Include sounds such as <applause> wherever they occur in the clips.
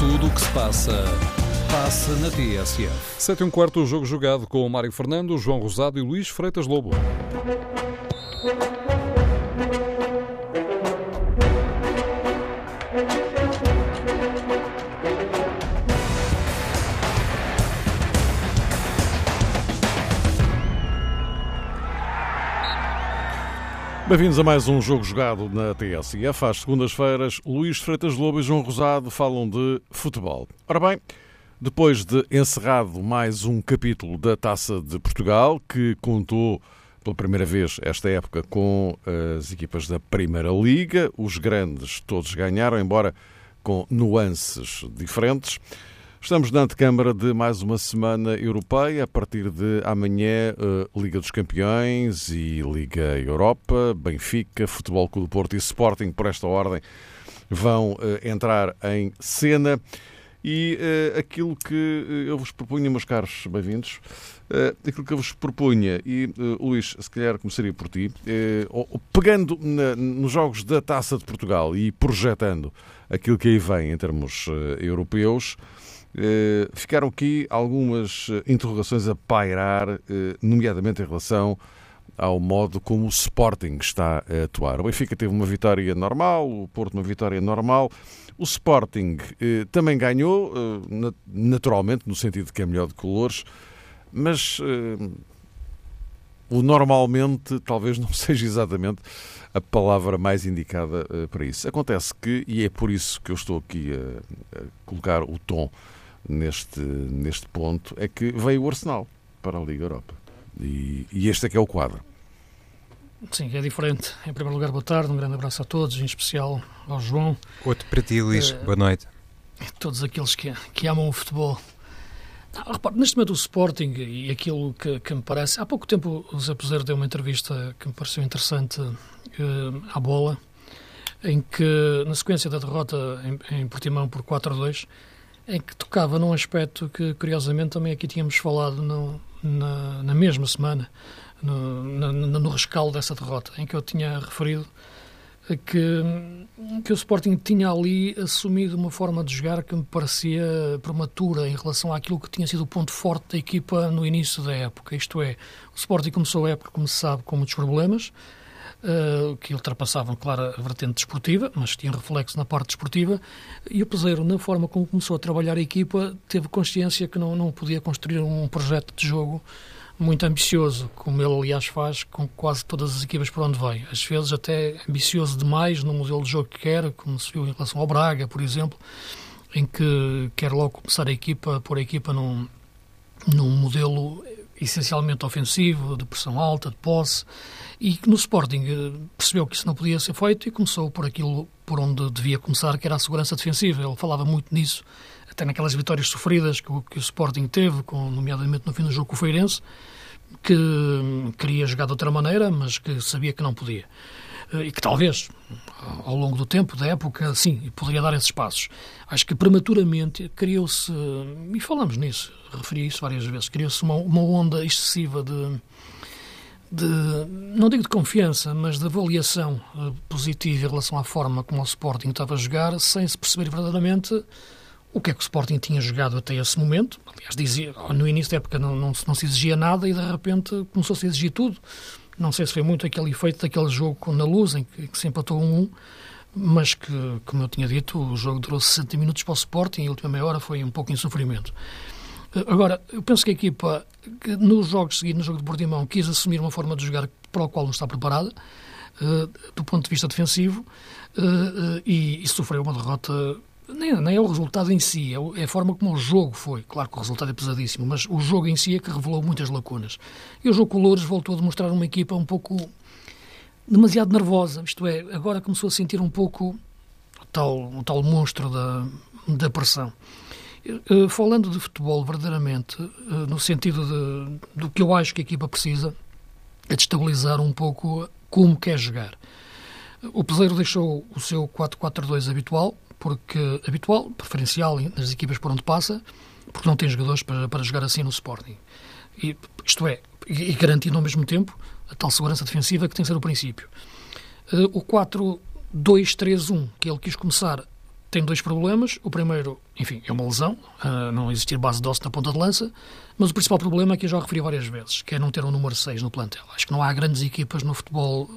Tudo o que se passa, passa na TSF. 7 e um quarto, o jogo jogado com Mário Fernando, João Rosado e Luís Freitas Lobo. Bem-vindos a mais um jogo jogado na TSF. Às segundas-feiras, Luís Freitas Lobo e João Rosado falam de futebol. Ora bem, depois de encerrado mais um capítulo da Taça de Portugal, que contou pela primeira vez esta época com as equipas da Primeira Liga, os grandes todos ganharam, embora com nuances diferentes. Estamos na antecâmara de mais uma semana europeia. A partir de amanhã, eh, Liga dos Campeões e Liga Europa, Benfica, Futebol Clube do Porto e Sporting, por esta ordem, vão eh, entrar em cena. E uh, aquilo que eu vos propunha, meus caros bem-vindos, uh, aquilo que eu vos propunha, e uh, Luís, se calhar começaria por ti, pegando na, nos jogos da Taça de Portugal e projetando aquilo que aí vem em termos europeus, ficaram aqui algumas eh, interrogações a pairar, eh, nomeadamente em relação ao modo como o Sporting está a atuar. O Benfica teve uma vitória normal, o Porto uma vitória normal. O Sporting também ganhou, naturalmente, no sentido que é melhor de colores, mas o normalmente talvez não <laughs> seja exatamente a palavra mais indicada para isso. Acontece que, e é por isso que eu estou aqui a, a colocar o tom neste, neste ponto é que veio o Arsenal para a Liga Europa. E, e este é que é o quadro. Sim, é diferente. Em primeiro lugar, boa tarde, um grande abraço a todos, em especial ao João. Outro para ti, Luís, uh, boa noite. Todos aqueles que, que amam o futebol. Não, repare, neste momento o Sporting e aquilo que, que, me parece... Há pouco tempo o Zé Pozer deu uma entrevista que me pareceu interessante uh, à bola, em que, na sequência da derrota em, em Portimão por 4 a 2, em que tocava num aspecto que, curiosamente, também aqui tínhamos falado no, na, na, mesma semana, no, na, no rescaldo dessa derrota, em que eu tinha referido que, que o Sporting tinha ali assumido uma forma de jogar que me parecia prematura em relação àquilo que tinha sido o ponto forte da equipa no início da época. Isto é, o Sporting começou a época, como se sabe, com muitos problemas, uh, que ultrapassavam, claro, a vertente desportiva, mas tinham reflexo na parte desportiva, e o Peseiro, na forma como começou a trabalhar a equipa, teve consciência que não, não podia construir um projeto de jogo muito ambicioso, como ele, aliás, faz com quase todas as equipas por onde vai. Às vezes até ambicioso demais no modelo de jogo que quer, como se viu em relação ao Braga, por exemplo, em que quer logo começar a equipa, pôr a equipa num, num modelo essencialmente ofensivo, de pressão alta, de posse, e no Sporting eh, percebeu que isso não podia ser feito e começou por aquilo por onde devia começar, que era a segurança defensiva. Ele falava muito nisso, até naquelas vitórias sofridas que o, que o Sporting teve, com, nomeadamente no fim do jogo com o Feirense, que hum, queria jogar de outra maneira, mas que sabia que não podia. Eh, e que talvez, ao longo do tempo, da época, sim, poderia dar esses passos. Acho que prematuramente criou-se, e falamos nisso, referi isso várias vezes, criou-se uma, uma onda excessiva de de, não digo de confiança, mas de avaliação uh, positiva em relação à forma como o Sporting estava a jogar, sem se perceber verdadeiramente o que é que o Sporting tinha jogado até esse momento. Aliás, dizia, no início da época não, não, não se exigia nada e de repente começou-se a exigir tudo. Não sei se foi muito aquele efeito daquele jogo na luz, em que, que se empatou um 1, mas que, como eu tinha dito, o jogo durou 60 minutos para o Sporting e a última meia hora foi um pouco em sofrimento. Agora, eu penso que a equipa, que nos jogos seguidos, no jogo de Portimão, quis assumir uma forma de jogar para a qual não está preparada, uh, do ponto de vista defensivo, uh, e, e, sofreu uma derrota. Nem, nem é o resultado em si, é, é, a forma como o jogo foi. Claro que o resultado é pesadíssimo, mas o jogo em si é que revelou muitas lacunas. E o jogo com o voltou a demonstrar uma equipa um pouco demasiado nervosa, isto é, agora começou a sentir um pouco o tal, o tal monstro da, da pressão. Eh, falando de futebol, verdadeiramente, eh, no sentido de, do que eu acho que a equipa precisa, é de estabilizar um pouco como quer jogar. O Peseiro deixou o seu 4-4-2 habitual, porque habitual, preferencial nas equipas por onde passa, porque não tem jogadores para, para jogar assim no Sporting. E, isto é, e garantindo ao mesmo tempo a tal segurança defensiva que tem que ser o princípio. Eh, o 4-2-3-1, que ele quis começar tem dois problemas. O primeiro, enfim, é uma lesão, uh, não existir base de osso na ponta de lança, mas o principal problema é que eu já referi várias vezes, que é não ter um número 6 no plantel. Acho que não há grandes equipas no futebol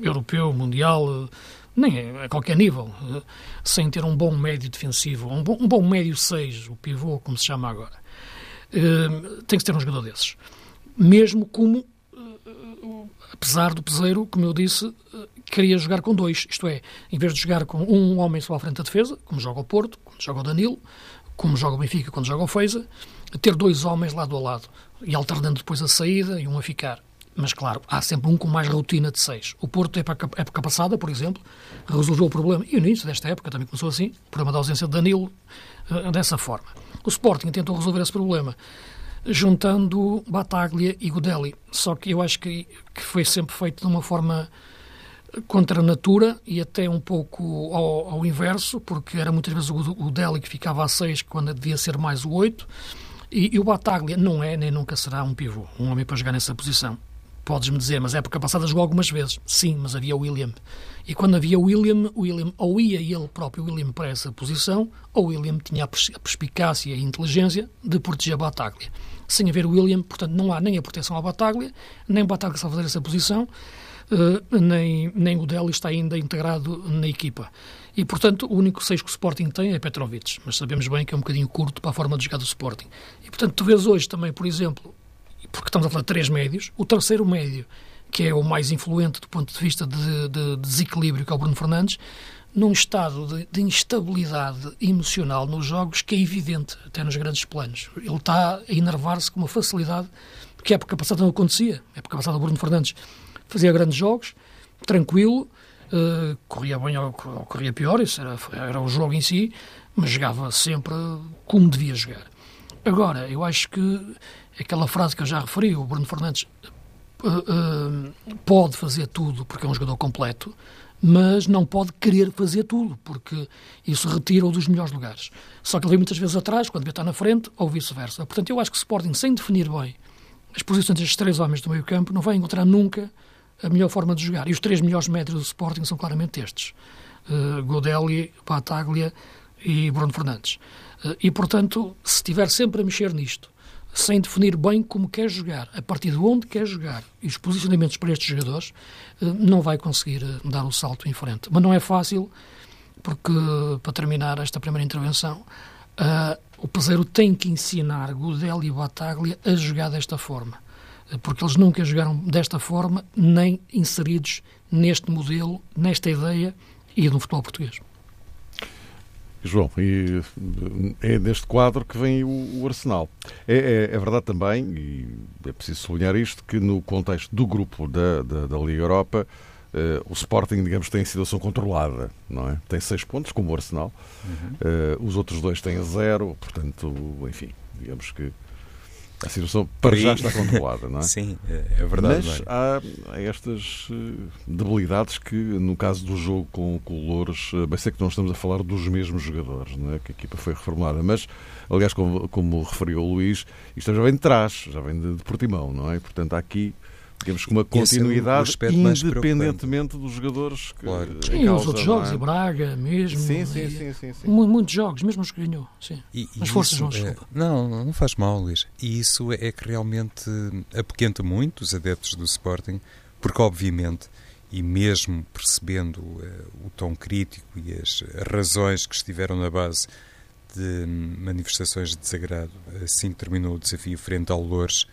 europeu, mundial, nem a qualquer nível, uh, sem ter um bom médio defensivo, um bom, um bom médio 6, o pivô, como se chama agora. Uh, tem que ter um jogador desses. Mesmo como apesar do Peseiro, como eu disse, queria jogar com dois, isto é, em vez de jogar com um homem só à frente da defesa, como joga o Porto, como joga o Danilo, como joga o Benfica, quando joga o Feiza, ter dois homens lado a lado e alternando depois a saída e um a ficar. Mas claro, há sempre um com mais rotina de seis. O Porto, época, época passada, por exemplo, resolveu o problema, e no início desta época também começou assim, o problema da ausência de Danilo, eh, dessa forma. O Sporting tentou resolver esse problema juntando Bataglia e Godelli. Só que eu acho que, que foi sempre feito de uma forma contra a natura e até um pouco ao, ao inverso, porque era muitas vezes o, o Deli que ficava a 6 quando devia ser mais o 8. E, e, o Bataglia não é nem nunca será um pivô, um homem para jogar nessa posição. Podes-me dizer, mas é época passada jogou algumas vezes. Sim, mas havia o William. E quando havia o William, William ou ia ele próprio, William, para essa posição, ou William tinha a perspicácia e a inteligência de proteger a Bataglia. Sem haver o William, portanto, não há nem a proteção à Bataglia, nem Bataglia a fazer essa posição, uh, nem, nem o Deli está ainda integrado na equipa. E, portanto, o único seis que o Sporting tem é Petrovic, mas sabemos bem que é um bocadinho curto para a forma de jogar do Sporting. E, portanto, tu vês hoje também, por exemplo, porque estamos a falar de três médios, o terceiro médio, que é o mais influente do ponto de vista de, de desequilíbrio, que é o Bruno Fernandes, num estado de, de, instabilidade emocional nos jogos que é evidente, até nos grandes planos. Ele está a enervar-se com uma facilidade que a época passada não acontecia. A época passada o Bruno Fernandes fazia grandes jogos, tranquilo, uh, corria bem ou, ou, corria pior, isso era, era o jogo em si, mas jogava sempre como devia jogar. Agora, eu acho que aquela frase que eu já referi, o Bruno Fernandes uh, uh, pode fazer tudo porque é um jogador completo, mas não pode querer fazer tudo, porque isso retira-o dos melhores lugares. Só que ele vem muitas vezes atrás, quando devia estar na frente, ou vice-versa. Portanto, eu acho que o Sporting, sem definir bem as posições destes três homens do meio campo, não vai encontrar nunca a melhor forma de jogar. E os três melhores médios do Sporting são claramente estes. Uh, Godelli, Bataglia e Bruno Fernandes. Uh, e, portanto, se estiver sempre a mexer nisto, sem definir bem como quer jogar, a partir de onde quer jogar e os posicionamentos para estes jogadores, uh, não vai conseguir dar o salto em frente. Mas não é fácil, porque, para terminar esta primeira intervenção, o Peseiro tem que ensinar Godelli e Bataglia a jogar desta forma porque eles nunca jogaram desta forma, nem inseridos neste modelo, nesta ideia e no futebol português. João, e é neste quadro que vem o, o Arsenal. É, é, é, verdade também, e é preciso sublinhar isto, que no contexto do grupo da, da, da Liga Europa, uh, o Sporting, digamos, tem a situação controlada, não é? Tem seis pontos, como o Arsenal. Uhum. Uh, os outros dois têm zero, portanto, enfim, digamos que a situação para já está controlada, não é? Sim, é, é verdade. Mas há estas eh, debilidades que, no caso do jogo com, com o Louros, eh, bem sei que não estamos a falar dos mesmos jogadores, não é? Que a equipa foi reformulada, mas, aliás, como, como referiu o Luís, isto já vem de trás, já vem de, de Portimão, não é? Portanto, há aqui digamos que uma continuidade é independentemente dos jogadores que claro. Sim, causa, os outros jogos, é? e Braga mesmo. Sim, sim, sim, sim, sim. Muitos jogos, mesmo os que ganhou. Sim. E, Mas forças, João, é, Não, não faz mal, Luís. E isso é que realmente apequenta muito os adeptos do Sporting, porque obviamente, e mesmo percebendo uh, o tom crítico e as razões que estiveram na base de manifestações de desagrado assim que terminou o desafio frente ao Loures,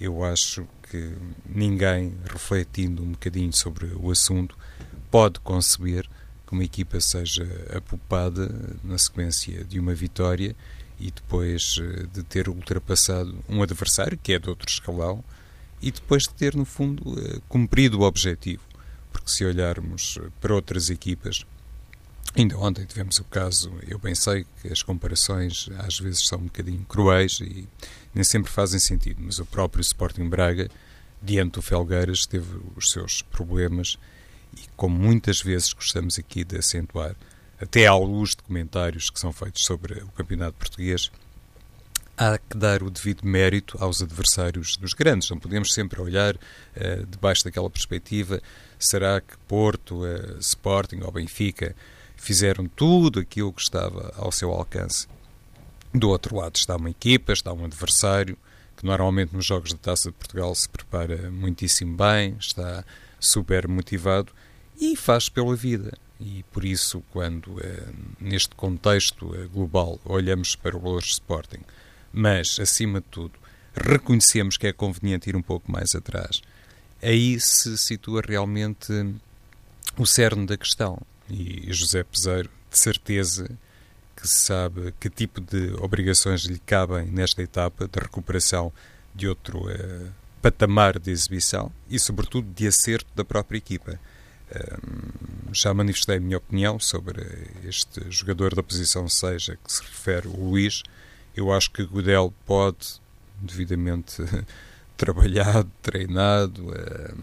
eu acho que ninguém, refletindo um bocadinho sobre o assunto, pode conceber que uma equipa seja apupada na sequência de uma vitória e depois eh, de ter ultrapassado um adversário que é de outro escalão e depois de ter, no fundo, eh, cumprido o objetivo. Porque se olharmos para outras equipas, ainda ontem tivemos o caso, eu bem sei que as comparações às vezes são um bocadinho cruéis e nem sempre fazem sentido, mas o próprio Sporting Braga, diante do Felgueiras, teve os seus problemas e, como muitas vezes gostamos aqui de acentuar, até à luz de comentários que são feitos sobre o campeonato português, há que dar o devido mérito aos adversários dos grandes. Não podemos sempre olhar uh, debaixo daquela perspectiva, será que Porto, uh, Sporting ou Benfica fizeram tudo aquilo que estava ao seu alcance. Do outro lado está uma equipa, está um adversário que normalmente nos jogos da Taça de Portugal se prepara muitíssimo bem, está super motivado e faz pela vida. E por isso, quando eh, neste contexto eh, global olhamos para o Louros Sporting, mas acima de tudo reconhecemos que é conveniente ir um pouco mais atrás, aí se situa realmente o cerne da questão. E José Peseiro, de certeza, que sabe que tipo de obrigações lhe cabem nesta etapa de recuperação de outro uh, patamar de exibição e, sobretudo, de acerto da própria equipa. Uh, já manifestei a minha opinião sobre este jogador da posição 6 a que se refere o Luís. Eu acho que Godel pode, devidamente <laughs> trabalhado, treinado, uh,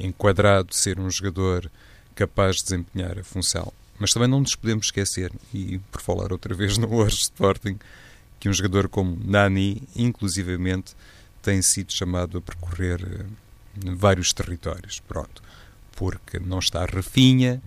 enquadrado, ser um jogador capaz de desempenhar a função. Mas também não nos podemos esquecer, e por falar outra vez no Lourdes Sporting, que um jogador como Nani, inclusivamente, tem sido chamado a percorrer uh, vários territórios. Pronto. Porque não está Rafinha,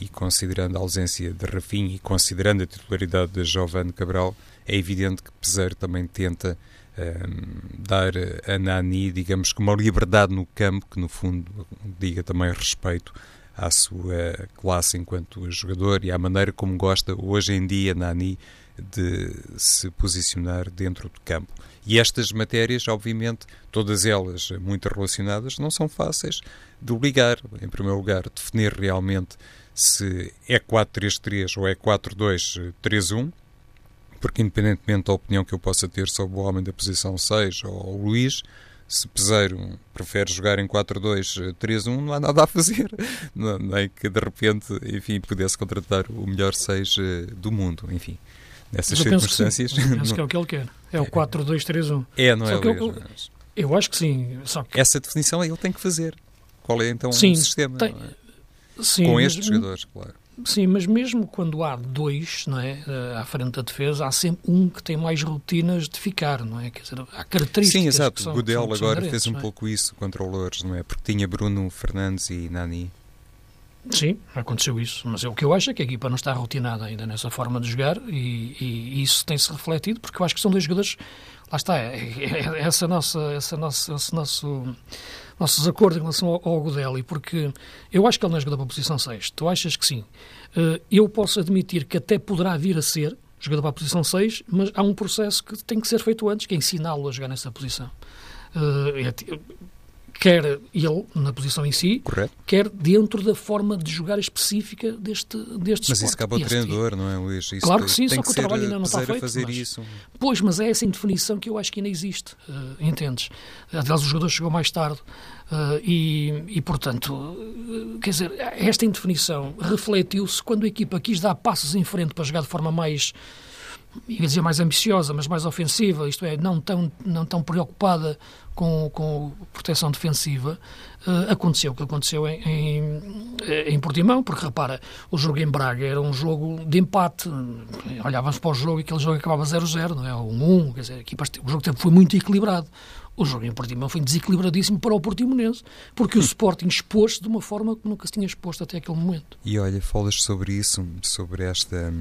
e considerando a ausência de Rafinha e considerando a titularidade de Giovanni Cabral, é evidente que Peseiro também tenta uh, dar a Nani, digamos que uma liberdade no campo, que no fundo diga também respeito à sua classe enquanto jogador e à maneira como gosta hoje em dia Nani de se posicionar dentro do campo. E estas matérias, obviamente, todas elas muito relacionadas, não são fáceis de ligar. Em primeiro lugar, definir realmente se é 4-3-3 ou é 4-2-3-1, porque independentemente da opinião que eu possa ter sobre o homem da posição 6 ou o Luís, se Peseiro prefere jogar em 4-2-3-1, não há nada a fazer. <laughs> Não, nem que de repente, enfim, pudesse contratar o melhor 6 eh, do mundo. Enfim, nessas eu circunstâncias. Penso que, penso que <laughs> é o que ele quer. É o 4-2-3-1. É, não é? Só eu, eu, acho que sim. Só que... Essa definição ele tem que fazer. Qual é então sim, o sistema? Tem... É? Sim, Com estes mas... jogadores, claro. Sim, mas mesmo quando há dois não é, eh, à frente da defesa, há sempre um que tem mais rotinas de ficar, não é? Quer dizer, há características. Sim, exato. São, Godel agora fez um é? pouco isso contra o Lourdes, não é? Porque tinha Bruno Fernandes e Nani. Sim, aconteceu isso. Mas é o que eu acho é que a equipa não está rotinada ainda nessa forma de jogar e, e, e isso tem-se refletido, porque eu acho que são dois jogadores. Lá está, é, é, é essa nossa, essa nossa, esse nosso nosso desacordo em relação ao, ao Godelli, porque eu acho que ele não é jogador para a posição 6. Tu achas que sim? Uh, eu posso admitir que até poderá vir a ser jogador para a posição 6, mas há um processo que tem que ser feito antes, que é ensiná-lo a jogar nessa posição. Quer ele na posição em si, Correto. quer dentro da forma de jogar específica deste, deste Mas esporte. isso cabe ao treinador, não é, Luís? Isso claro que sim, só que, que o trabalho ainda não está feito. fazer mas, isso. Pois, mas é essa indefinição que eu acho que ainda existe, uh, entendes? Aliás, o jogador chegou mais tarde uh, e, e, portanto, uh, quer dizer, esta indefinição refletiu-se quando a equipa quis dar passos em frente para jogar de forma mais ia dizer mais ambiciosa, mas mais ofensiva, isto é, não tão, não tão preocupada com, com proteção defensiva, uh, aconteceu o que aconteceu em, em, em, Portimão, porque repara, o jogo em Braga era um jogo de empate, olhávamos para o jogo e aquele jogo acabava 0-0, não é? Um 1, quer dizer, equipas, o jogo foi muito equilibrado. O jogo em Portimão foi desequilibradíssimo para o Portimonense, porque o <laughs> Sporting expôs de uma forma que nunca se tinha exposto até aquele momento. E olha, falas sobre isso, sobre esta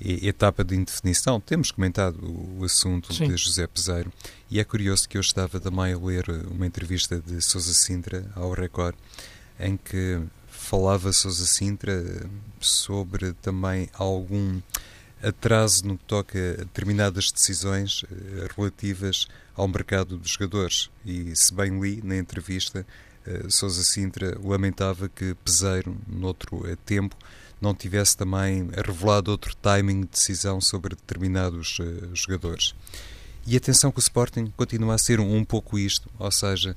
etapa de indefinição. Temos comentado o assunto Sim. de José Peseiro e é curioso que eu estava também a ler uma entrevista de Sousa Sintra ao Record em que falava Sousa Sintra sobre também algum atraso no que toca a determinadas decisões eh, relativas ao mercado dos jogadores. E se bem li na entrevista, eh, Sousa Sintra lamentava que Peseiro, noutro eh, tempo, não tivesse também revelado outro timing de decisão sobre determinados uh, jogadores. E atenção que o Sporting continua a ser um, um pouco isto, ou seja,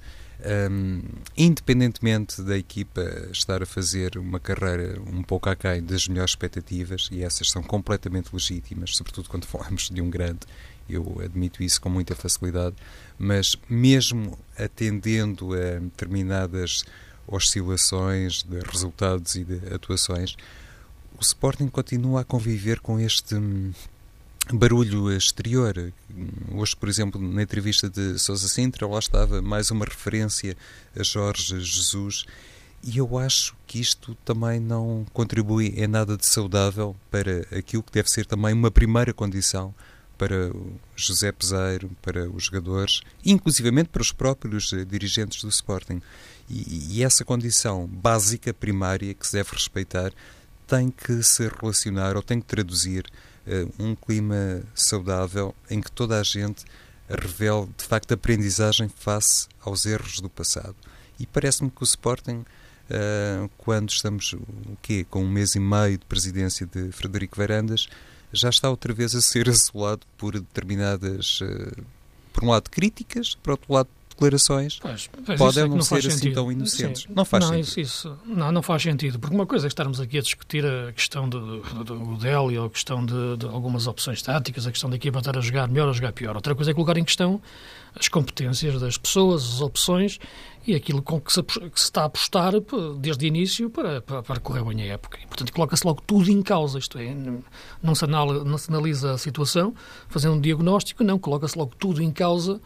um, independentemente da equipa estar a fazer uma carreira um pouco aquém das melhores expectativas, e essas são completamente legítimas, sobretudo quando <laughs> falamos de um grande, eu admito isso com muita facilidade, mas mesmo atendendo a determinadas oscilações de resultados e de atuações, o Sporting continua a conviver com este hum, barulho exterior. Hoje, por exemplo, na entrevista de Sousa Sintra, lá estava mais uma referência a Jorge Jesus E eu acho que isto também não contribui em nada de saudável para aquilo que deve ser também uma primeira condição para José Peseiro, para os jogadores, inclusivamente para os próprios dirigentes do Sporting. E, e, essa condição básica, primária, que se deve respeitar, tem que se relacionar ou tem que traduzir uh, um clima saudável em que toda a gente revele, de facto, aprendizagem face aos erros do passado. E parece-me que o Sporting Uh, quando estamos o quê? com um mês e meio de presidência de Frederico Varandas, já está outra vez a ser <laughs> assolado por determinadas, uh, por um lado, críticas, por outro lado, declarações pois, podem é não, não ser assim sentido. tão inocentes. Sim. Não faz não, sentido. Isso, isso, não, não faz sentido, porque uma coisa é estarmos aqui a discutir a questão do, do, Deli, ou a questão de, de, algumas opções táticas, a questão da equipa estar a jogar melhor ou a jogar pior. Outra coisa é colocar em questão as competências das pessoas, as opções e aquilo com que se, que se está a apostar desde o início para, para, para correr bem a época. E, portanto, coloca-se logo tudo em causa, isto é, não se, não se analisa a situação fazendo um diagnóstico, não, coloca-se logo tudo em causa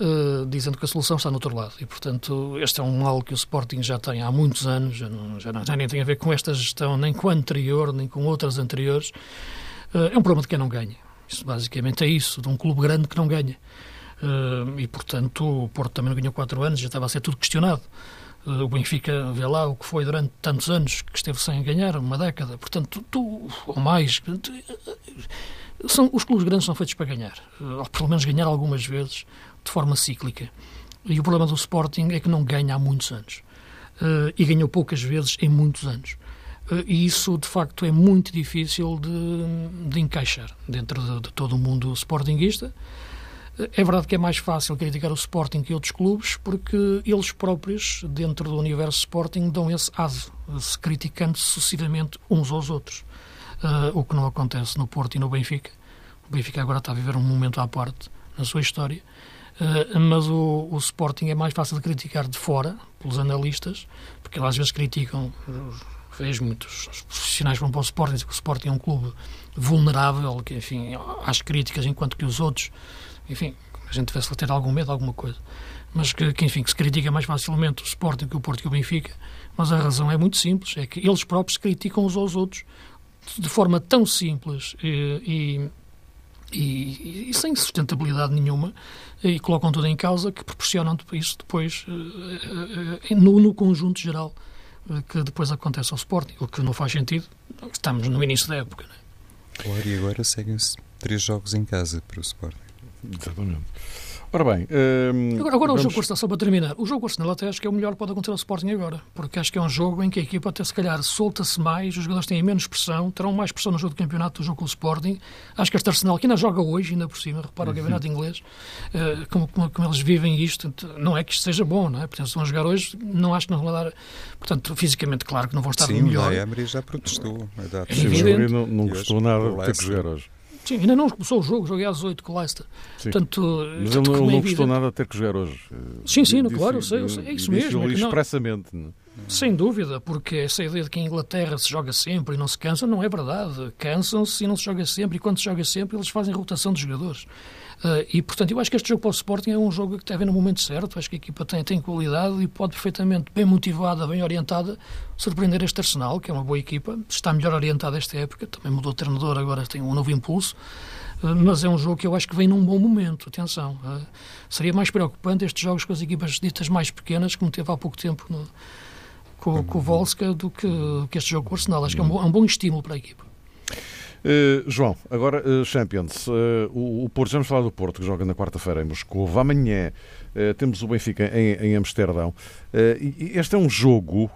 Uh, dizendo que a solução está no outro lado. E, portanto, este é um mal que o Sporting já tem há muitos anos, já, não, já, não, já nem tem a ver com esta gestão, nem com a anterior, nem com outras anteriores. Uh, é um problema de quem não ganha. Isso basicamente é isso, de um clube grande que não ganha. Uh, e, portanto, o Porto também não ganhou quatro anos, já estava a ser tudo questionado. O Benfica, vê lá o que foi durante tantos anos que esteve sem ganhar, uma década. Portanto, tu, ou mais. São, os clubes grandes são feitos para ganhar, ou pelo menos ganhar algumas vezes, de forma cíclica. E o problema do Sporting é que não ganha há muitos anos. e ganhou poucas vezes em muitos anos. e isso, de facto, é muito difícil de, de encaixar dentro de, de todo o mundo sportinguista. É verdade que é mais fácil criticar o Sporting que outros clubes, porque eles próprios, dentro do universo Sporting, dão esse aso, se criticando sucessivamente uns aos outros. Uh, o que não acontece no Porto e no Benfica. O Benfica agora está a viver um momento à parte na sua história, uh, mas o, o, Sporting é mais fácil de criticar de fora, pelos analistas, porque às vezes criticam, vejo muitos profissionais que vão para o Sporting, dizem que o Sporting é um clube vulnerável, que, enfim, às críticas, enquanto que os outros enfim, a gente tivesse ter algum medo, alguma coisa. Mas que, que, enfim, que se critica mais facilmente o Sporting que o Porto e o Benfica. Mas a razão é muito simples, é que eles próprios criticam uns aos outros de forma tão simples e, e, e, e sem sustentabilidade nenhuma e colocam tudo em causa que proporcionam isso depois uh, uh, no, no, conjunto geral que depois acontece ao Sporting, o que não faz sentido. Estamos no início da época. Né? Claro, e agora seguem-se três jogos em casa para o Sporting. Exatamente. Ora bem. Hum, agora, agora vamos... o jogo com só para terminar. O jogo com Arsenal até acho que é o melhor que pode acontecer ao Sporting agora. Porque acho que é um jogo em que a equipa até se calhar solta-se mais, os jogadores têm menos pressão, terão mais pressão no jogo do campeonato do jogo com o Sporting. Acho que este Arsenal, que ainda joga hoje, ainda por cima, repara o uhum. campeonato inglês, uh, como, como, como, eles vivem isto, não é que isto seja bom, não é? Portanto, se estão a jogar hoje, não acho que não vão dar. Portanto, fisicamente, claro que não vão estar Sim, melhor. Sim, o Emery já protestou. É Sim, o não, não gostou nada de ter que jogar hoje. Sim, ainda não começou o jogo, joguei às 8 com o Leicester. Sim. Portanto, Mas ele não, não gostou nada de ter que jogar hoje. Sim, sim, disse, claro, eu sei, eu sei, é isso mesmo. É expressamente. Não... Sem dúvida, porque essa ideia de que em Inglaterra se joga sempre e não se cansa não é verdade. Cansam-se e não se joga sempre, e quando se joga sempre eles fazem rotação de jogadores. Uh, e, portanto, eu acho que este jogo para o Sporting é um jogo que deve no momento certo. Acho que a equipa tem, tem qualidade e pode perfeitamente, bem motivada, bem orientada, surpreender este Arsenal, que é uma boa equipa. Está melhor orientada esta época. Também mudou de treinador, agora tem um novo impulso. Uh, mas é um jogo que eu acho que vem num bom momento. Atenção. Uh, seria mais preocupante estes jogos com as equipas ditas mais pequenas, como teve há pouco tempo no, com, com o Volska, do que, que este jogo com o Arsenal. Acho que é um é um bom estímulo para a equipa. Uh, João, agora uh, Champions. Uh, o, o Porto, já vamos falar do Porto, que joga na quarta-feira em Moscou. Amanhã temos o Benfica em, em Amsterdão. este é um jogo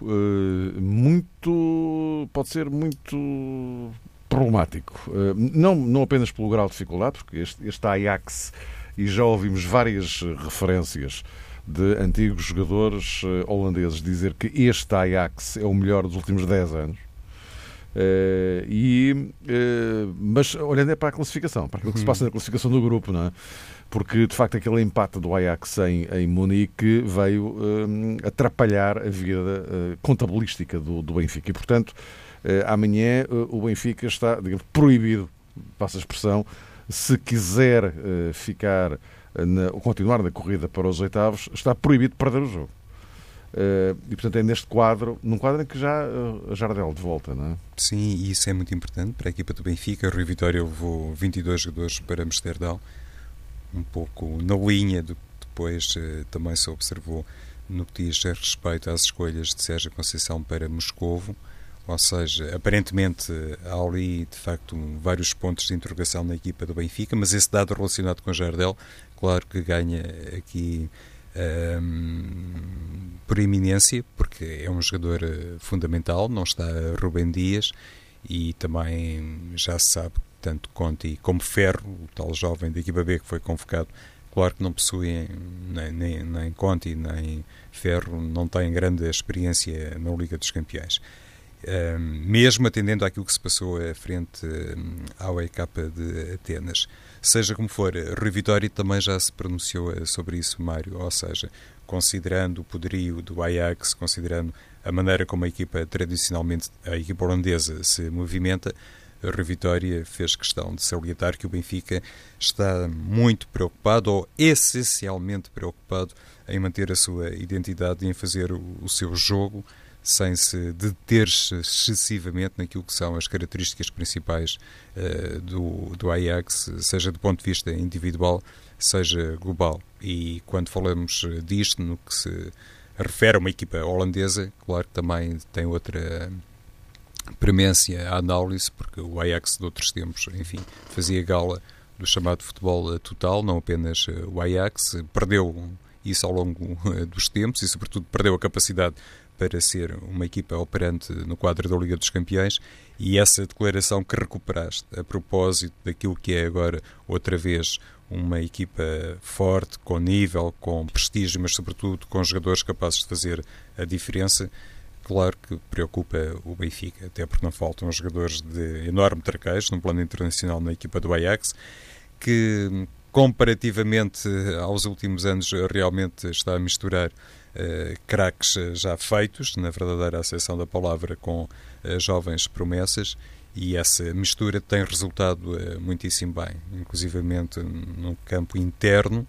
muito. pode ser muito problemático. não, não apenas pelo grau de dificuldade, porque este, este Ajax, e já ouvimos várias referências de antigos jogadores holandeses dizer que este Ajax é o melhor dos últimos 10 anos. Uh, e, uh, mas olhando é para a classificação, para aquilo que se passa na classificação do grupo, não é? porque de facto aquele empate do Ajax em, em Munique veio uh, atrapalhar a vida contabilística do, do, Benfica e, portanto, amanhã o Benfica está digamos, proibido, passa a expressão, se quiser ficar, na, continuar na corrida para os oitavos, está proibido de perder o jogo. Uh, e, portanto, é neste quadro, num quadro em que já a Jardel de volta, não é? Sim, e isso é muito importante para a equipa do Benfica. O Rui Vitória levou 22 jogadores para Amsterdão, um pouco na linha do que depois uh, também se observou no que diz respeito às escolhas de Sérgio Conceição para Moscovo. Ou seja, aparentemente há ali, de facto, vários pontos de interrogação na equipa do Benfica, mas esse dado relacionado com Jardel, claro que ganha aqui um, por eminência, porque é um jogador eh, fundamental, não está Rubem Dias e também já se sabe tanto Conti como Ferro, o tal jovem da equipa B que foi convocado, claro que não possuem nem, nem, nem nem Ferro, não têm grande experiência na Liga dos Campeões. Um, mesmo atendendo àquilo que se passou à frente um, ao EK de Atenas. Seja como for, Rui Vitória também já se pronunciou eh, sobre isso, Mário, ou seja, considerando o poderio do Ajax, considerando a maneira como a equipa tradicionalmente, a equipa holandesa, se movimenta, Rui Vitória fez questão de salientar que o Benfica está muito preocupado, ou essencialmente preocupado, em manter a sua identidade e em fazer o seu jogo sem se deter-se excessivamente naquilo que são as características principais uh, do, do Ajax, seja do ponto de vista individual, seja global. E quando falamos disto, no que se refere a uma equipa holandesa, claro que também tem outra premência à análise, porque o Ajax de outros tempos, enfim, fazia gala do chamado futebol total, não apenas o Ajax, perdeu isso ao longo dos tempos e, sobretudo, perdeu a capacidade para ser uma equipa operante no quadro da Liga dos Campeões e essa declaração que recuperaste a propósito daquilo que é agora outra vez uma equipa forte, com nível, com prestígio, mas sobretudo com jogadores capazes de fazer a diferença, claro que preocupa o Benfica, até porque não faltam jogadores de enorme traquejo no plano internacional na equipa do Ajax, que comparativamente aos últimos anos realmente está a misturar uh, craques já feitos, na verdadeira acessão da palavra, com uh, jovens promessas e essa mistura tem resultado uh, muitíssimo bem, inclusivamente no campo interno,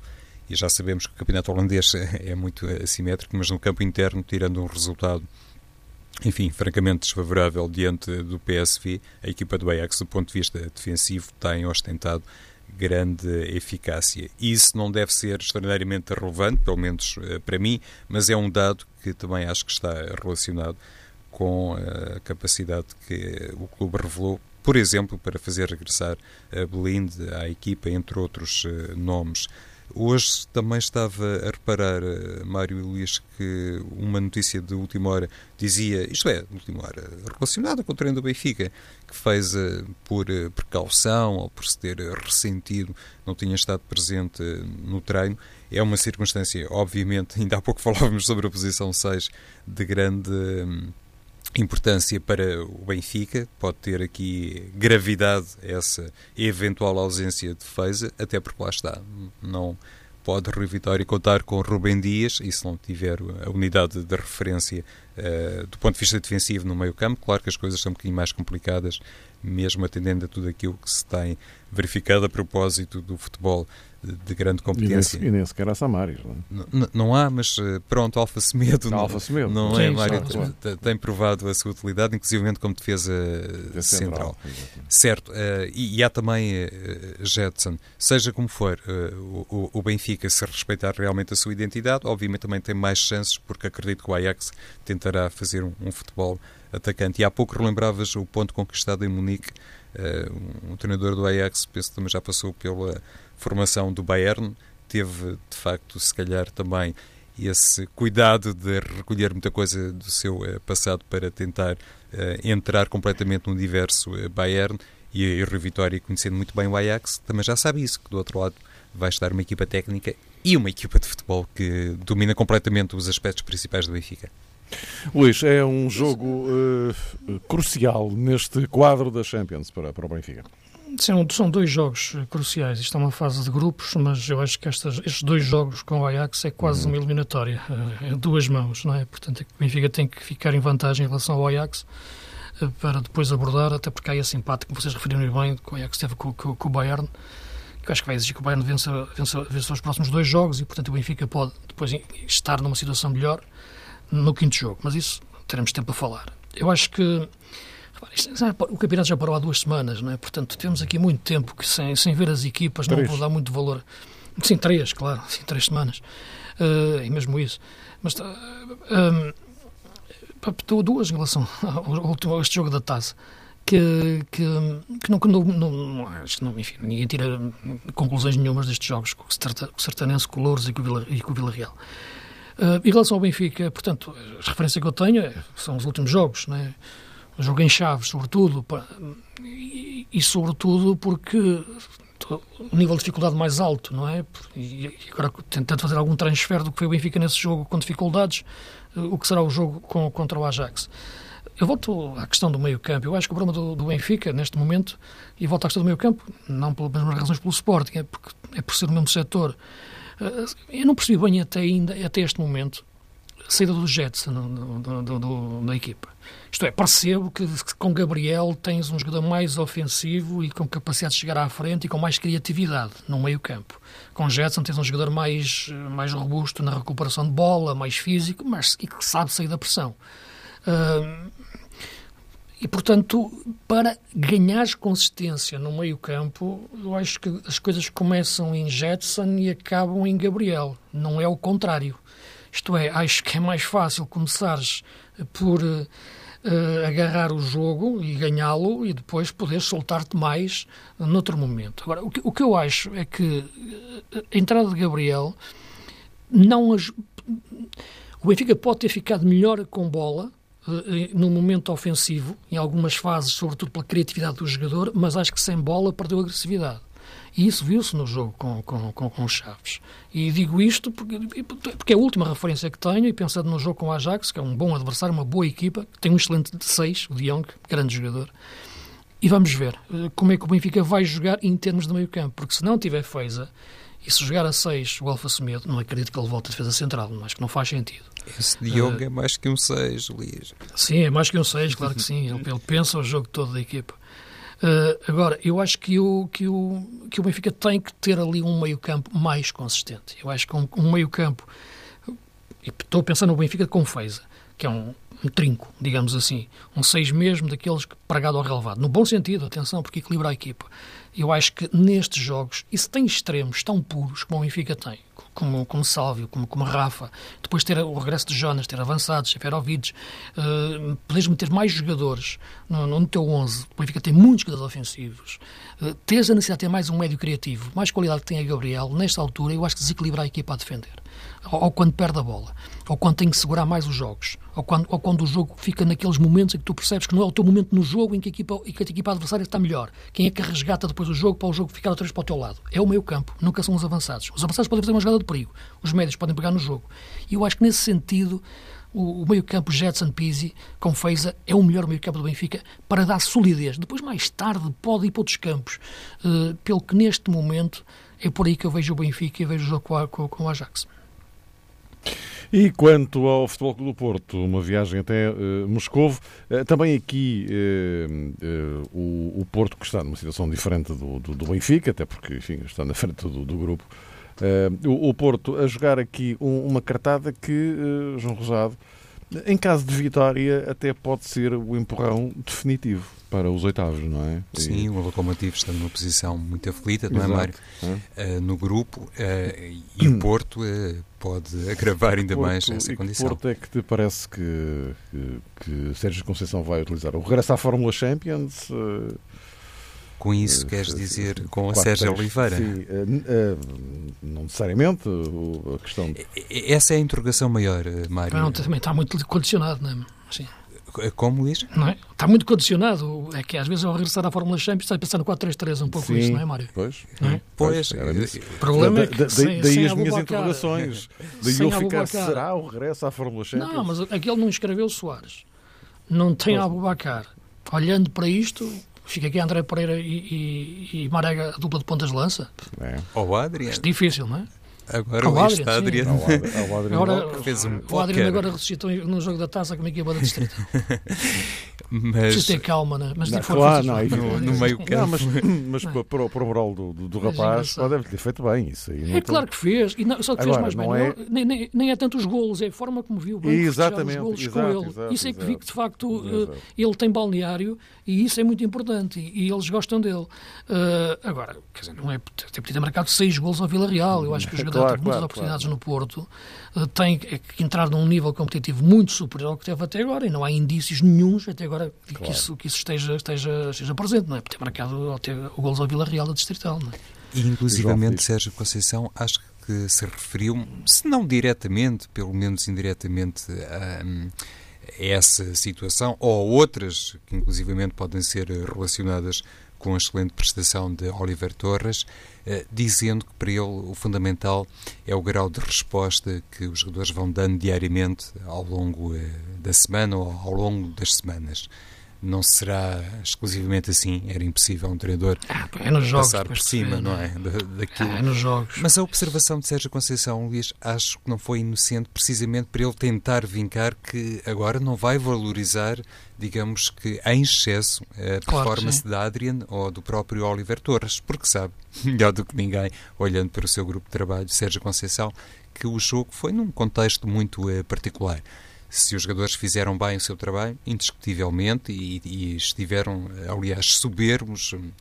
e já sabemos que o campeonato holandês <laughs> é muito assimétrico, mas no campo interno, tirando um resultado enfim, francamente desfavorável diante do PSV, a equipa do Ajax, do ponto de vista defensivo, tem ostentado grande eficácia. Isso não deve ser extraordinariamente relevante, pelo menos uh, para mim, mas é um dado que também acho que está relacionado com a capacidade que o clube revelou, por exemplo, para fazer regressar a Belinde à equipa, entre outros uh, nomes. Hoje também estava a reparar, eh, Mário e Luís, que uma notícia de última hora dizia, isto é, de última hora, relacionada com o treino do Benfica, que fez uh, por uh, precaução ou por se ter ressentido, não tinha estado presente no treino. É uma circunstância, obviamente, <laughs> ainda há pouco falávamos sobre a posição 6, de grande hum, importância para o Benfica, pode ter aqui gravidade essa eventual ausência de Feza, até porque lá está, não pode Rui Vitória contar com Rubem Dias, e se não tiver a unidade de referência uh, do ponto de vista defensivo no meio campo, claro que as coisas são um bocadinho mais complicadas, mesmo atendendo a tudo aquilo que se tem verificado a propósito do futebol de grande competência. E nem, sequer há Samaris, não, não, não há, mas eh, pronto, Alfa Semedo não, Alfa Semedo. não é, Mário, tem provado a sua utilidade, inclusive como defesa central. central. Certo, uh, e, e, há também uh, Jetson, seja como for, uh, o, o, Benfica, se respeitar realmente a sua identidade, obviamente também tem mais chances, porque acredito que o Ajax tentará fazer um, um futebol atacante. E há pouco relembravas o ponto conquistado em Munique, um treinador do Ajax, penso que também já passou pela formação do Bayern, teve de facto, se calhar também esse cuidado de recolher muita coisa do seu uh, passado para tentar uh, entrar completamente no universo uh, Bayern e, e Rui Vitória, conhecendo muito bem o Ajax, também já sabe isso, que do outro lado vai estar uma equipa técnica e uma equipa de futebol que domina completamente os aspectos principais do Benfica. Luís, é um jogo crucial neste quadro da Champions para, para o Benfica. São, são dois jogos cruciais. Isto é uma fase de grupos, mas eu acho que estas, estes dois jogos com o Ajax é quase uhum. uma eliminatória. É, duas mãos, não é? Portanto, é o Benfica tem que ficar em vantagem em relação ao Ajax eh, para depois abordar, até porque há esse empate que vocês referiram bem, que o Ajax teve com, com, com o Bayern, que acho que vai exigir que o Bayern vença, vença, vença os próximos dois jogos e, portanto, o Benfica pode depois estar numa situação melhor no quinto jogo, mas isso teremos tempo a falar. Eu acho que o campeonato já parou há duas semanas, não é? Portanto, temos aqui muito tempo que sem, sem ver as equipas três. não vou dar muito valor. Sim, três, claro, sim, três semanas. Uh, e mesmo isso. Mas uh, um, duas em relação <laughs> ao último, a este jogo da taça. Que, que, que não, não, não, não, enfim, ninguém tira conclusões nenhumas destes jogos com o Sertanense, com o Louros e com o Vila, e com o Vila Real. Uh, em relação ao Benfica, portanto, a referência que eu tenho é, são os últimos jogos, não é? Jogo em chaves, sobretudo, e, e, sobretudo porque o nível de dificuldade mais alto, não é? E agora tentando fazer algum transfer do que foi o Benfica nesse jogo com dificuldades, o que será o jogo com, contra o Ajax. Eu volto à questão do meio-campo. Eu acho que o problema do, do, Benfica, neste momento, e volto à questão do meio-campo, não pelas mesmas razões pelo Sporting, é, porque, é por ser o mesmo setor. Eh, eu não percebi bem até, ainda, até este momento saída do Jetson do, do, do, da equipa. Isto é, percebo que, que com Gabriel tens um jogador mais ofensivo e com capacidade de chegar à frente e com mais criatividade no meio-campo. Com Jetson tens um jogador mais, mais robusto na recuperação de bola, mais físico, mas e que sabe sair da pressão. Uh, e, portanto, para ganhar consistência no meio-campo, eu acho que as coisas começam em Jetson e acabam em Gabriel. Não é o contrário. Isto é, acho que é mais fácil começares por uh, agarrar o jogo e ganhá-lo e depois poder soltar-te mais noutro momento. Agora, o que, o que eu acho é que eh, a entrada de Gabriel não. O Benfica pode ter ficado melhor com bola no momento ofensivo, em algumas fases, sobretudo pela criatividade do jogador, mas acho que sem bola perdeu agressividade. E isso viu-se no jogo com, com, com, com Chaves. E digo isto porque, porque é a última referência que tenho, e pensando no jogo com o Ajax, que é um bom adversário, uma boa equipa, tem um excelente 6, o De Jong, grande jogador. E vamos ver eh, como é que o Benfica vai jogar em termos de meio campo, porque se não tiver Feiza, e se jogar a 6 o Alfa Semedo, não acredito que ele volte a defesa central, acho que não faz sentido. Esse Diogo uh, é mais que um 6, Luís. Sim, é mais que um 6, claro que <laughs> sim. Ele, ele pensa o jogo todo da equipa. Uh, agora, eu acho que o, que, o, que o Benfica tem que ter ali um meio-campo mais consistente. Eu acho que um, um meio-campo. Estou a pensar no Benfica com Feiza, que é um, um trinco, digamos assim. Um 6 mesmo daqueles que pregado ao relevado. No bom sentido, atenção, porque equilibra a equipa. Eu acho que nestes jogos, se tem extremos tão puros como o Benfica tem, como, como Sálvio, como, como Rafa, depois ter o regresso de Jonas, ter avançados, Seferovic, uh, poderes meter mais jogadores no, no teu 11, o Benfica tem muitos jogadores ofensivos, uh, teres a necessidade de ter mais um médio criativo, mais qualidade que tem a Gabriel, nesta altura eu acho que desequilibra a equipa a defender ou, quando perde a bola, ou quando tem que segurar mais os jogos, ou quando, ou quando o jogo fica naqueles momentos em que tu percebes que não é o teu momento no jogo em que a equipa, em que a equipa adversária está melhor. Quem é que resgata depois o jogo para o jogo ficar outra vez para o teu lado? É o meio campo, nunca são os avançados. Os avançados podem fazer uma jogada de perigo, os médios podem pegar no jogo. E eu acho que nesse sentido o, meio-campo Jetson Pizzi com Feiza é o melhor meio-campo do Benfica para dar solidez. Depois, mais tarde, pode ir para outros campos. Uh, pelo que neste momento é por aí que eu vejo o Benfica e vejo o jogo com, com, com o Ajax. E quanto ao Futebol Clube do Porto, uma viagem até uh, Moscovo, uh, também aqui uh, o, o, Porto, que está numa situação diferente do, do, do Benfica, até porque enfim, está na frente do, do grupo, o, o, Porto a jogar aqui um, uma cartada que, João Rosado, em caso de vitória, até pode ser o empurrão definitivo para os oitavos, não é? Sim, e... o Locomotivo está numa posição muito aflita, não é, Mário? É. No grupo, e o <clears throat> Porto pode <laughs> agravar ainda Porto, mais essa condição. Que Porto é que te parece que, que, que Sérgio Conceição vai utilizar? O regresso à Fórmula Champions? Com isso, queres dizer com a Sérgio Oliveira? Sim, não necessariamente a questão. Essa é a interrogação maior, Mário. Não, também está muito condicionado, não é? Sim. Como, Luís? Não é? Está muito condicionado. É que às vezes ao regressar à Fórmula Champions está a pensar no 4-3-3 um pouco Sim, isso, não é, Mário? Pois. Não é? Pois. pois o problema é que. Da, sem, daí sem as minhas interrogações. Daí eu ficar, será o regresso à Fórmula Champions? Não, mas aquele não escreveu Soares. Não tem pois. Abubacar. Olhando para isto, fica aqui André Pereira e, e, e Marega, a dupla de pontas de lança. É. Ou Adriano. É difícil, não é? Agora Ao o Adrian, está sim. Adriano. Ao ao <laughs> Agora, fez um o Adriano agora ressuscitou no jogo da taça como equipa da distrito. Mas Preciso ter calma, né? mas Não, for claro, não, no, no meio Não, campo. mas, <laughs> mas para, para o- para o moral do, do, do é rapaz, engraçado. deve ter feito bem isso aí. não É tem- claro que fez, e não, só que Agora, fez mais bem. não Não é- é- nem, nem, nem é tanto os golos, é a forma como viu festejar Exatamente, os golos exato, com ele. exato, isso é que vi que, de facto, Exato. ele tem balneário e isso é muito importante e, e eles gostam dele. Eh, agora, quer dizer, não é ter podia ter marcado seis golos ao Vila Real. Eu acho que o <laughs> Claro, teve muitas claro, oportunidades no Porto, eh, tem que entrar num nível competitivo muito superior ao que teve até agora e não há indícios nenhuns até agora de que, isso, que isso esteja, esteja, esteja presente, não é? Por ter marcado ou ter o golos ao Vila Real da Distrital, não é? E, inclusivamente. Sérgio Conceição, acho que se referiu, se não diretamente, pelo menos indiretamente, a, essa situação, ou a outras que, inclusivamente, podem ser relacionadas com a excelente prestação de Oliver Torres, eh, dizendo que para ele o fundamental é o grau de resposta que os jogadores vão dando diariamente ao longo eh, da semana ou ao longo das semanas. Não será exclusivamente assim, era impossível um treinador Ah, é jogos. passar por cima, não é? Da- daquilo. Ah, é nos jogos. Mas a observação de Sérgio Conceição, Luís, acho que não foi inocente precisamente para ele tentar vincar que agora não vai valorizar, digamos que em excesso, a Claro performance sim. da Adrian ou do próprio Oliver Torres, porque sabe, <laughs> melhor do que ninguém, olhando para o seu grupo de trabalho, Sérgio Conceição, que o jogo foi num contexto muito eh, particular. Se os jogadores fizeram bem o seu trabalho, indiscutivelmente, e, e estiveram, aliás, soberbos hum,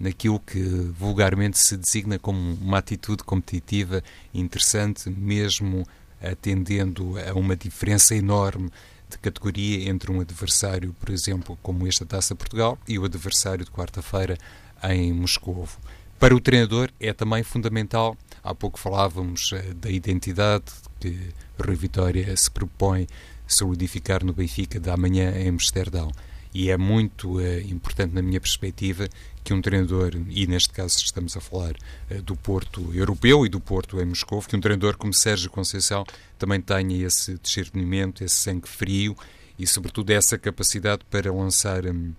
naquilo que vulgarmente se designa como uma atitude competitiva interessante, mesmo atendendo a uma diferença enorme de categoria entre um adversário, por exemplo, como esta Taça Portugal, e o adversário de quarta-feira em Moscovo. Para o treinador é também fundamental, há pouco falávamos eh, da identidade que Rui Vitória se propõe solidificar no Benfica da manhã em Amsterdão. E é muito eh, importante, na minha perspectiva, que um treinador, e neste caso estamos a falar eh, do Porto europeu e do Porto em Moscou, que um treinador como Sérgio Conceição também tenha esse discernimento, esse sangue frio e, sobretudo, essa capacidade para lançar. hum,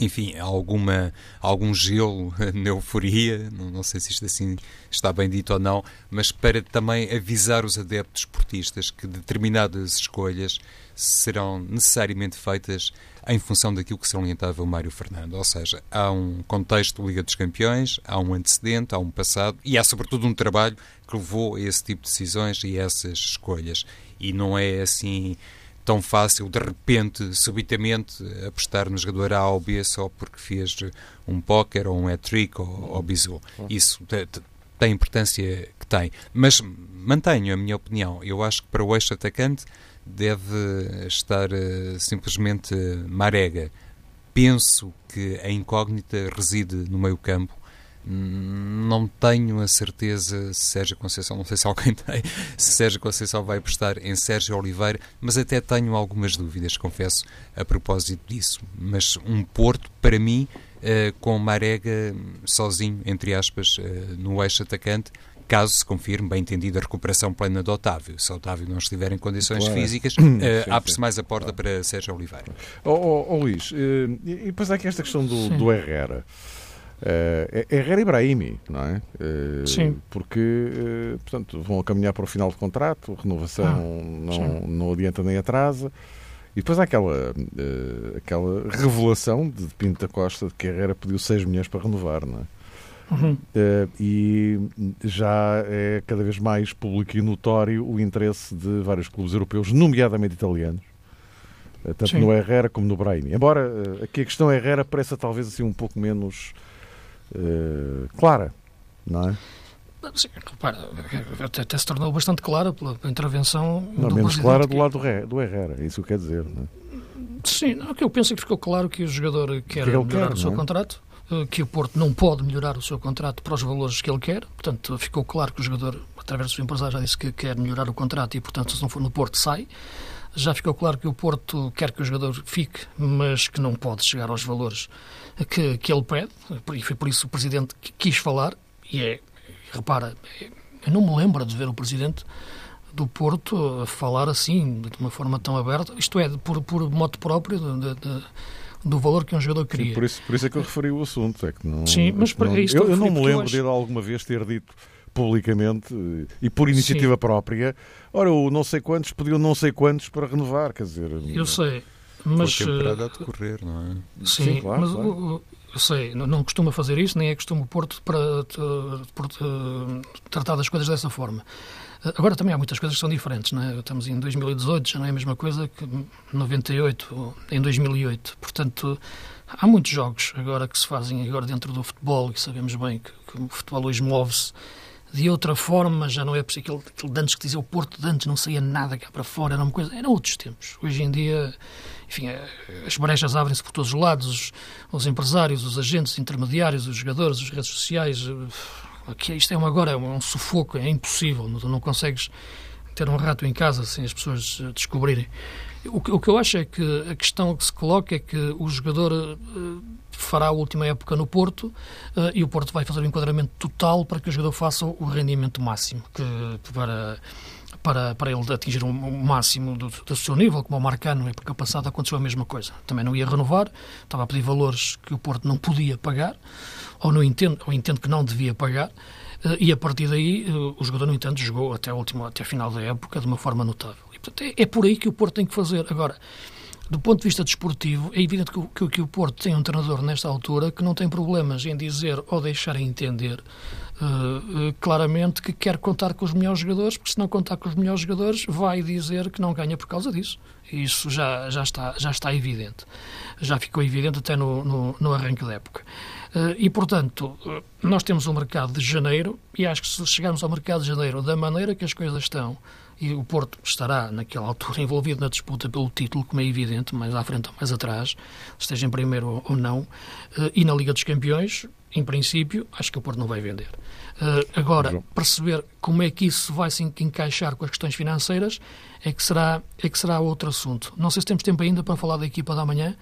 enfim, alguma, algum gelo <laughs> na euforia, não, não sei se isto assim está bem dito ou não, mas para também avisar os adeptos esportistas que determinadas escolhas serão necessariamente feitas em função daquilo que salientava o Mário Fernando. Ou seja, há um contexto de Liga dos Campeões, há um antecedente, há um passado e há sobretudo um trabalho que levou a esse tipo de decisões e a essas escolhas. E não é assim tão fácil, de repente, subitamente, apostar no jogador A ou B só porque fez um póquer ou um hat-trick ou, ou bisou. Isso te- te- tem importância que tem. Mas mantenho a minha opinião. Eu acho que para o eixo-atacante deve estar eh, simplesmente Marega. Penso que a incógnita reside no meio-campo. Não tenho a certeza se Sérgio Conceição, não sei se alguém <laughs> tem, se Sérgio Conceição vai apostar em Sérgio Oliveira, mas até tenho algumas dúvidas, confesso, a propósito disso. Mas um Porto, para mim, eh, com Marega sozinho, entre aspas, eh, no eixo atacante, caso se confirme, bem entendido, a recuperação plena de Otávio. Se Otávio não estiver em condições Claro. físicas, <coughs> eh, abre-se mais a porta para Sérgio Oliveira. Ó ó, ó, Luís, eh, e e depois há aqui esta questão do, do Herrera. Eh, Herrera e Brahimi, não é? Eh, Sim. Porque, eh, portanto, vão a caminhar para o final de contrato, renovação Ah, não, sim. não adianta nem atrasa. E depois há aquela, aquela revelação de Pinto da Costa de que Herrera pediu 6 milhões para renovar, não é? Uhum. E já é cada vez mais público e notório o interesse de vários clubes europeus, nomeadamente italianos, tanto Sim. no Herrera como no Brahimi. Embora aqui a questão Herrera pareça talvez assim um pouco menos eh, clara, não é? Sim, repara, até, se tornou bastante clara pela, intervenção Não, menos presidente clara que- do lado do, Re- do Herrera, é isso que quer dizer, não é? Sim, não, o que eu penso é que ficou claro que o jogador quer ele melhorar quer, o seu é? contrato, eh, que o Porto não pode melhorar o seu contrato para os valores que ele quer. Portanto, ficou claro que o jogador, através do seu empresário, já disse que quer melhorar o contrato e, portanto, se não for no Porto, sai. Já ficou claro que o Porto quer que o jogador fique, mas que não pode chegar aos valores que, que ele pede. E foi por isso que o Presidente qui- quis falar. E é, repara, eu não me lembro de ver o Presidente do Porto a falar assim, de uma forma tão aberta, isto é, por, por modo próprio de- de- de- do valor que um jogador Sim, queria. por, isso, por isso é que eu referi o assunto. É que não, Sim, mas é que não- para- é isto eu, eu eu não me lembro dele alguma vez ter dito publicamente e por iniciativa Sim. própria. Ora, o não sei quantos pediu não sei quantos para renovar, quer dizer... Eu sei, mas... Foi temporada a decorrer, não é? Sim, Sim claro, mas claro. eu sei, não costuma fazer isso, nem é costume o Porto para, para, para tratar das coisas dessa forma. Agora também há muitas coisas que são diferentes, não é? Estamos em 2018, já não é a mesma coisa que 98 ou em 2008. Portanto, há muitos jogos agora que se fazem agora dentro do futebol e sabemos bem que, que o futebol hoje move-se de outra forma, já não é aquele, aquele de antes que dizia o Porto de antes não saía nada cá para fora, era uma coisa, eram outros tempos. Hoje em dia, enfim, eh, as brechas abrem-se por todos os lados, os, os empresários, os agentes os intermediários, os jogadores, as redes sociais, eh, Aqui, isto é um, agora é um sufoco, é impossível. Não, não consegues ter um rato em casa sem as pessoas eh, descobrirem. O que, o que eu acho é que a questão que se coloca é que o jogador fará a última época no Porto e o Porto vai fazer um enquadramento total para que o jogador faça o rendimento máximo que, para, para, para ele atingir o, o máximo do, do, seu nível, como o Marcano, é porque o passado aconteceu a mesma coisa. Também não ia renovar, estava a pedir valores que o Porto não podia pagar ou, não entendo, ou entendo que não devia pagar, eh, e a partir daí eh, o jogador, no entanto, jogou até, o último, até a final da época de uma forma notável. E, portanto, é, é por aí que o Porto tem que fazer. Agora, do ponto de vista desportivo, é evidente que, que, que, o Porto tem um treinador nesta altura que não tem problemas em dizer ou deixar entender uh, uh, claramente que quer contar com os melhores jogadores, porque se não contar com os melhores jogadores, vai dizer que não ganha por causa disso. Isso já, já, está, já está evidente. Já ficou evidente até no, no, no arranque da época. Uh, e, portanto, nós temos um mercado de janeiro e acho que se chegarmos ao mercado de janeiro da maneira que as coisas estão, e o Porto estará, naquela altura, <laughs> envolvido na disputa pelo título, como é evidente, mais à frente ou mais atrás, esteja em primeiro ou não, eh, e na Liga dos Campeões, em princípio, acho que o Porto não vai vender. Eh, agora, perceber como é que isso vai se encaixar com as questões financeiras é que será, é que será outro assunto. Não sei se temos tempo ainda para falar da equipa da manhã.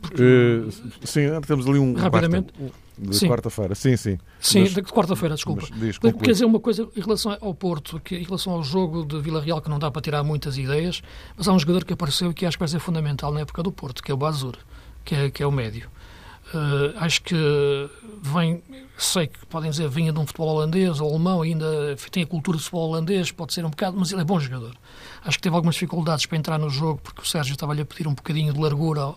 Porque... Uh, sim, temos ali um. Rapidamente. De quarta-feira, sim, sim. Sim, mas, de quarta-feira, desculpa. Mas, Quer dizer, uma coisa em relação ao Porto, que, em relação ao jogo de Vila Real, que não dá para tirar muitas ideias, mas há um jogador que apareceu e que acho que vai ser fundamental na época do Porto, que é o Bazur, que é, que é o médio. Uh, acho que vem, sei que podem dizer, vinha de um futebol holandês ou alemão, ainda tem a cultura do futebol holandês, pode ser um bocado, mas ele é bom jogador. Acho que teve algumas dificuldades para entrar no jogo, porque o Sérgio estava-lhe a pedir um bocadinho de largura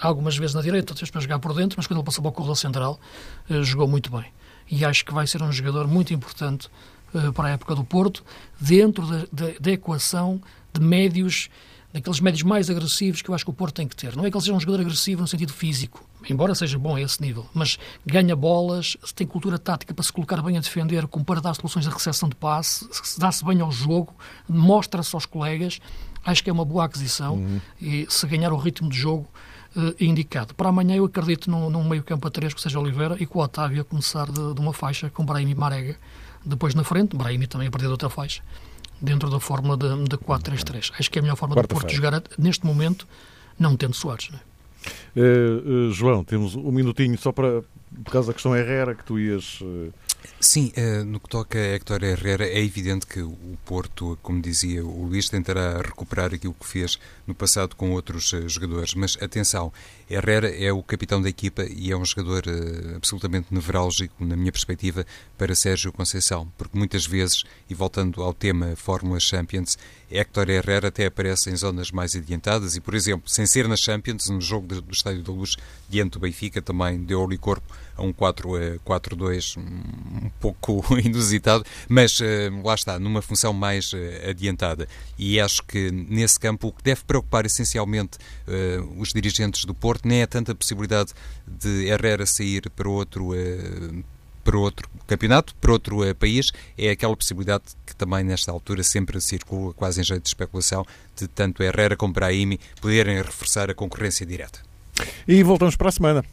algumas vezes na direita, outras vezes para jogar por dentro, mas quando ele passou para o corredor central, eh, jogou muito bem. E acho que vai ser um jogador muito importante eh, para a época do Porto, dentro da, da, da, equação de médios, daqueles médios mais agressivos que eu acho que o Porto tem que ter. Não é que ele seja um jogador agressivo no sentido físico, embora seja bom a esse nível, mas ganha bolas, tem cultura tática para se colocar bem a defender, como para dar soluções de recepção de passe, dá-se bem ao jogo, mostra-se aos colegas acho que é uma boa aquisição uhum. e se ganhar o ritmo de jogo uh, indicado. Para amanhã eu acredito num, num meio campo a três que seja Oliveira e com o Otávio a começar de, de uma faixa com Brahim Marega depois na frente, Brahim também a partir de outra faixa dentro da fórmula de, de 4-3-3. Acho que é a melhor forma do Porto jogar neste momento, não tendo Soares. Não é? Uh, uh, João, temos um minutinho só para, por causa da questão Herrera, que tu ias uh, Sim, uh, no que toca a Héctor Herrera, é evidente que o Porto, como dizia o Luís, tentará recuperar aquilo que fez no passado com outros uh, jogadores. Mas atenção, Herrera é o capitão da equipa e é um jogador uh, absolutamente nevrálgico, na minha perspectiva, para Sérgio Conceição. Porque muitas vezes, e voltando ao tema Fórmula Champions, Héctor Herrera até aparece em zonas mais adiantadas e, por exemplo, sem ser na Champions, no jogo do Estádio da Luz, diante do Benfica, também deu ali corpo a um 4-2 um pouco <laughs> inusitado, mas eh, lá está, numa função mais eh, adiantada. E acho que nesse campo o que deve preocupar essencialmente eh, os dirigentes do Porto nem é tanta possibilidade de Herrera sair para outro para outro campeonato, para outro uh, país, é aquela possibilidade que também nesta altura sempre circula, quase em jeito de especulação, de tanto Herrera como Brahimi poderem reforçar a concorrência direta. E voltamos para a semana.